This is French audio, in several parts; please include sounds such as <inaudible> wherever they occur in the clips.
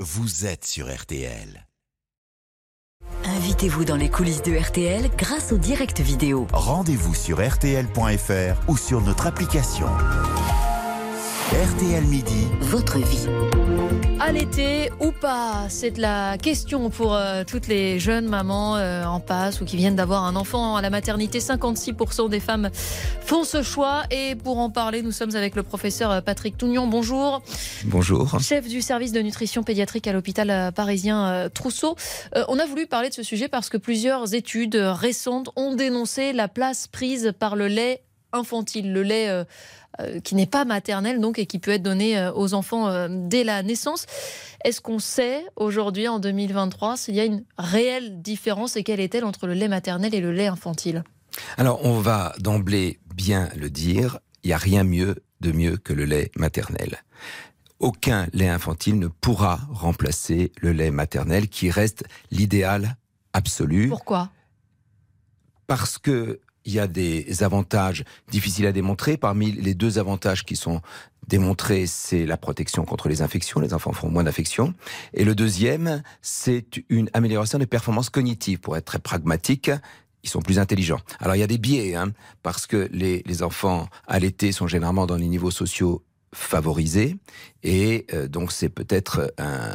vous êtes sur RTL. Invitez-vous dans les coulisses de RTL grâce au direct vidéo. Rendez-vous sur RTL.fr ou sur notre application. RTL Midi, Votre vie. À l'été ou pas C'est la question pour euh, toutes les jeunes mamans euh, en passe ou qui viennent d'avoir un enfant à la maternité. 56% des femmes font ce choix. Et pour en parler, nous sommes avec le professeur euh, Patrick Tougnon. Bonjour. Bonjour. Chef du service de nutrition pédiatrique à l'hôpital parisien euh, Trousseau. On a voulu parler de ce sujet parce que plusieurs études récentes ont dénoncé la place prise par le lait infantile, le lait euh, euh, qui n'est pas maternel donc et qui peut être donné euh, aux enfants dès la naissance. Est-ce qu'on sait aujourd'hui en 2023 s'il y a une réelle différence et quelle est-elle entre le lait maternel et le lait infantile? Alors, on va d'emblée bien le dire, il n'y a rien mieux de mieux que le lait maternel. Aucun lait infantile ne pourra remplacer le lait maternel qui reste l'idéal absolu Pourquoi? Parce que il y a des avantages difficiles à démontrer. Parmi les deux avantages qui sont démontrés, c'est la protection contre les infections. Les enfants font moins d'infections. Et le deuxième, c'est une amélioration des performances cognitives. Pour être très pragmatique, ils sont plus intelligents. Alors il y a des biais, hein, parce que les, les enfants allaités sont généralement dans les niveaux sociaux favorisés, et euh, donc c'est peut-être un,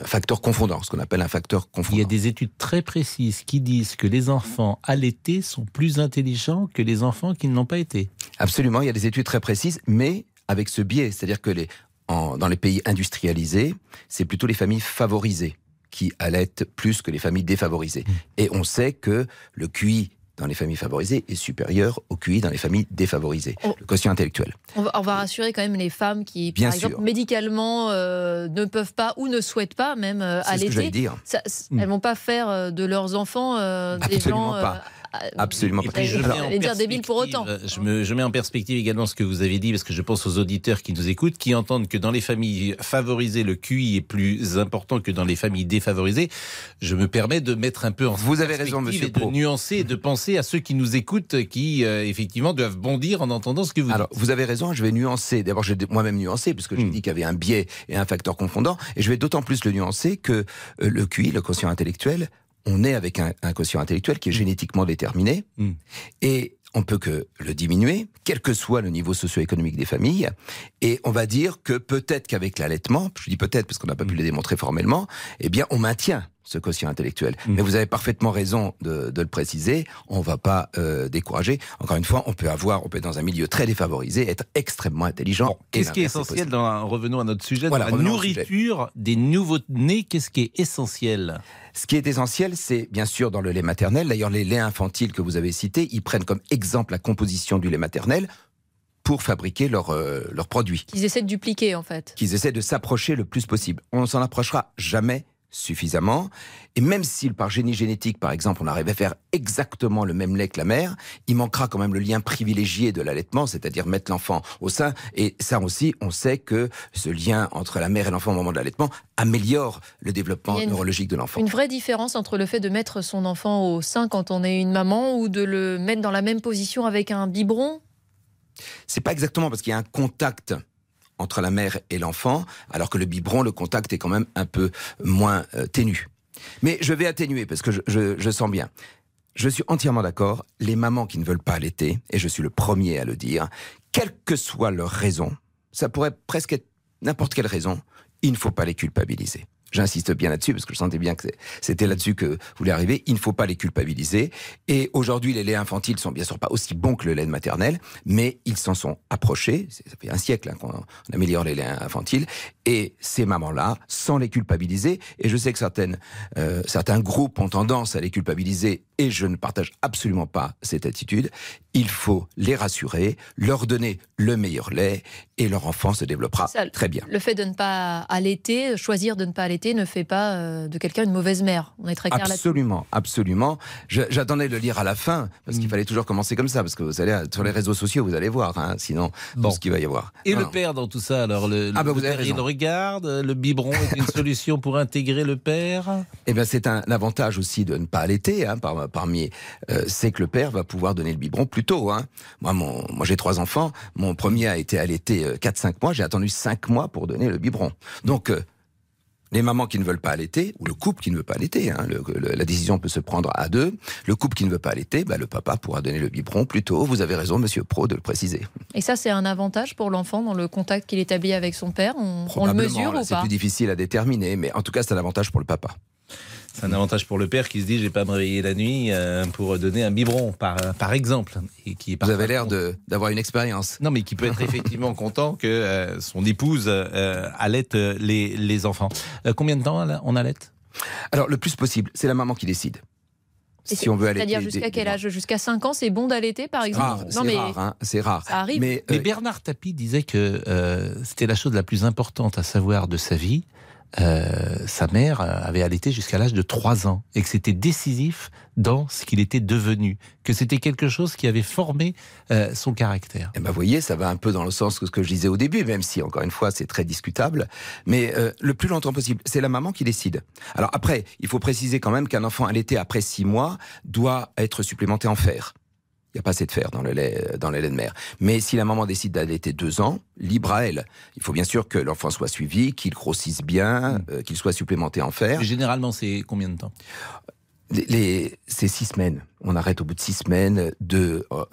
un facteur confondant, ce qu'on appelle un facteur confondant. Il y a des études très précises qui disent que les enfants allaités sont plus intelligents que les enfants qui ne l'ont pas été. Absolument, il y a des études très précises, mais avec ce biais, c'est-à-dire que les, en- dans les pays industrialisés, c'est plutôt les familles favorisées qui allaitent plus que les familles défavorisées. Et on sait que le QI dans les familles favorisées est supérieur au QI dans les familles défavorisées, Oh. le quotient intellectuel. on va, on va rassurer quand même les femmes qui, Bien par exemple, médicalement euh, ne peuvent pas ou ne souhaitent pas même euh, C'est ce que allaiter. dire. Ça- c- Mm. Elles vont pas faire euh, de leurs enfants euh, des Absolument gens. pas. Euh, Absolument Et pas. puis, je Alors, mets en j'allais dire débile pour autant. perspective, Je, me, je mets en perspective également ce que vous avez dit, parce que je pense aux auditeurs qui nous écoutent, qui entendent que dans les familles favorisées, le QI est plus important que dans les familles défavorisées. Je me permets de mettre un peu en Vous avez raison, perspective monsieur et de Pro. nuancer et de penser à ceux qui nous écoutent, qui euh, effectivement doivent bondir en entendant ce que vous Alors, dites. vous avez raison, je vais nuancer. D'abord, j'ai moi-même nuancé, puisque j'ai Mm. dit qu'il y avait un biais et un facteur confondant. Et je vais d'autant plus le nuancer que euh, le QI, le quotient intellectuel, on est avec un, un quotient intellectuel qui est génétiquement déterminé. Mm. Et on peut que le diminuer, quel que soit le niveau socio-économique des familles. Et on va dire que peut-être qu'avec l'allaitement, je dis peut-être parce qu'on n'a pas pu Mm. le démontrer formellement, eh bien, on maintient ce quotient intellectuel. Mm. Mais vous avez parfaitement raison de, de le préciser. On va pas euh, décourager. Encore une fois, on peut avoir, on peut être dans un milieu très défavorisé, être extrêmement intelligent. Bon, Qu'est-ce qui est essentiel dans, revenons à notre sujet, Voilà, dans la sujet. nourriture des nouveaux-nés, qu'est-ce qui est essentiel? Ce qui est essentiel, c'est bien sûr dans le lait maternel. D'ailleurs, les laits infantiles que vous avez cités, ils prennent comme exemple la composition du lait maternel pour fabriquer leurs euh, leurs produits. Qu'ils essaient de dupliquer en fait. qu'ils essaient de s'approcher le plus possible. On ne s'en approchera jamais suffisamment. Et même si par génie génétique, par exemple, on arrive à faire exactement le même lait que la mère, il manquera quand même le lien privilégié de l'allaitement, c'est-à-dire mettre l'enfant au sein. Et ça aussi, on sait que ce lien entre la mère et l'enfant au moment de l'allaitement améliore le développement une- neurologique de l'enfant. Une vraie différence entre le fait de mettre son enfant au sein quand on est une maman ou de le mettre dans la même position avec un biberon? C'est pas exactement parce qu'il y a un contact entre la mère et l'enfant, alors que le biberon, le contact est quand même un peu moins euh, ténu. Mais je vais atténuer parce que je sens bien. Je suis entièrement d'accord. Les mamans qui ne veulent pas allaiter, et je suis le premier à le dire, quelle que soit leur raison, ça pourrait presque être n'importe quelle raison, il ne faut pas les culpabiliser. J'insiste bien là-dessus parce que je sentais bien que c'était là-dessus que vous voulez arriver. Il ne faut pas les culpabiliser. Et aujourd'hui, les laits infantiles sont bien sûr pas aussi bons que le lait maternel, mais ils s'en sont approchés. Ça fait un siècle hein, qu'on on améliore les laits infantiles. Et ces mamans-là, sans les culpabiliser, et je sais que certaines, euh, certains groupes ont tendance à les culpabiliser, et je ne partage absolument pas cette attitude, il faut les rassurer, leur donner le meilleur lait, et leur enfant se développera Ça, très bien. Le fait de ne pas allaiter, choisir de ne pas allaiter, ne fait pas euh, de quelqu'un une mauvaise mère. On est très clair là-dessus. Absolument, absolument. J'attendais de le lire à la fin, parce qu'il Mm. fallait toujours commencer comme ça, parce que vous allez sur les réseaux sociaux, vous allez voir, hein, sinon, Bon. tout ce qu'il va y avoir. Et Non, le non. père dans tout ça Alors, le, Ah bah, le vous avez père, il regarde, le biberon est une <laughs> solution pour intégrer le père? Eh bien, c'est un avantage aussi de ne pas allaiter, hein, par- parmi, euh, c'est que le père va pouvoir donner le biberon plus tôt. Hein. Moi, mon, moi, j'ai trois enfants. Mon premier a été allaité euh, 4-5 mois. J'ai attendu 5 mois pour donner le biberon. Donc, euh, les mamans qui ne veulent pas allaiter, ou le couple qui ne veut pas allaiter, hein, le- le- la décision peut se prendre à deux. Le couple qui ne veut pas allaiter, bah, le papa pourra donner le biberon plus tôt. Vous avez raison, monsieur Pro, de le préciser. Et ça, c'est un avantage pour l'enfant dans le contact qu'il établit avec son père? On, on le mesure là, ou C'est pas? plus difficile à déterminer, mais en tout cas, c'est un avantage pour le papa. C'est un avantage pour le père qui se dit, je vais pas me réveiller la nuit euh, pour donner un biberon, par, par exemple. Et qui est Vous avez l'air d'avoir une expérience. Non, mais qui peut être <laughs> effectivement content que euh, son épouse euh, allaite les, les enfants. Euh, combien de temps on allaite Alors, le plus possible, c'est la maman qui décide. Si on veut allaiter. C'est-à-dire jusqu'à quel âge? Jusqu'à 5 ans, c'est bon d'allaiter, par exemple? Rare, Non, c'est mais rare, hein, c'est rare. ça arrive. Mais, Mais Bernard Tapie disait que euh, c'était la chose la plus importante à savoir de sa vie. Euh, sa mère avait allaité jusqu'à l'âge de 3 ans et que c'était décisif dans ce qu'il était devenu, que c'était quelque chose qui avait formé euh, son caractère. Eh ben, vous voyez, ça va un peu dans le sens que ce que je disais au début, même si, encore une fois, c'est très discutable. Mais euh, le plus longtemps possible, c'est la maman qui décide. Alors après, il faut préciser quand même qu'un enfant allaité après six mois doit être supplémenté en fer. Il n'y a pas assez de fer dans le lait, euh, dans le lait de mère. Mais si la maman décide d'allaiter deux ans, libre à elle. Il faut bien sûr que l'enfant soit suivi, qu'il grossisse bien, euh, qu'il soit supplémenté en fer. Généralement, c'est combien de temps Les, les- c'est six semaines. On arrête au bout de six semaines, de euh,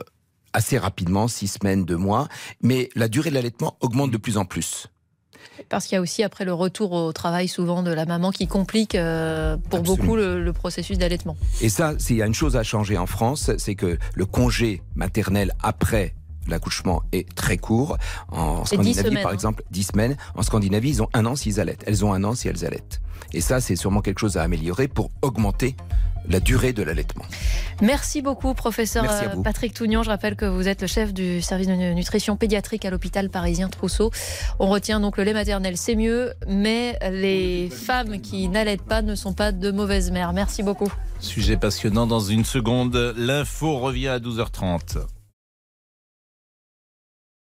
assez rapidement, six semaines, deux mois. Mais la durée de l'allaitement augmente de plus en plus. Parce qu'il y a aussi après le retour au travail souvent de la maman qui complique euh, pour Absolument. beaucoup le, le processus d'allaitement. Et ça, s'il y a une chose à changer en France, c'est que le congé maternel après l'accouchement est très court. En Scandinavie, semaines, par hein. exemple, 10 semaines. En Scandinavie, ils ont un an s'ils allaitent. Elles ont un an si elles allaitent. Et ça, c'est sûrement quelque chose à améliorer pour augmenter la durée de l'allaitement. Merci beaucoup, professeur Merci euh. Patrick Tougnan. Je rappelle que vous êtes le chef du service de nutrition pédiatrique à l'hôpital parisien Trousseau. On retient donc le lait maternel, c'est mieux, mais les femmes qui n'allaitent pas ne sont pas de mauvaises mères. Merci beaucoup. Sujet passionnant dans une seconde. L'info revient à 12h30.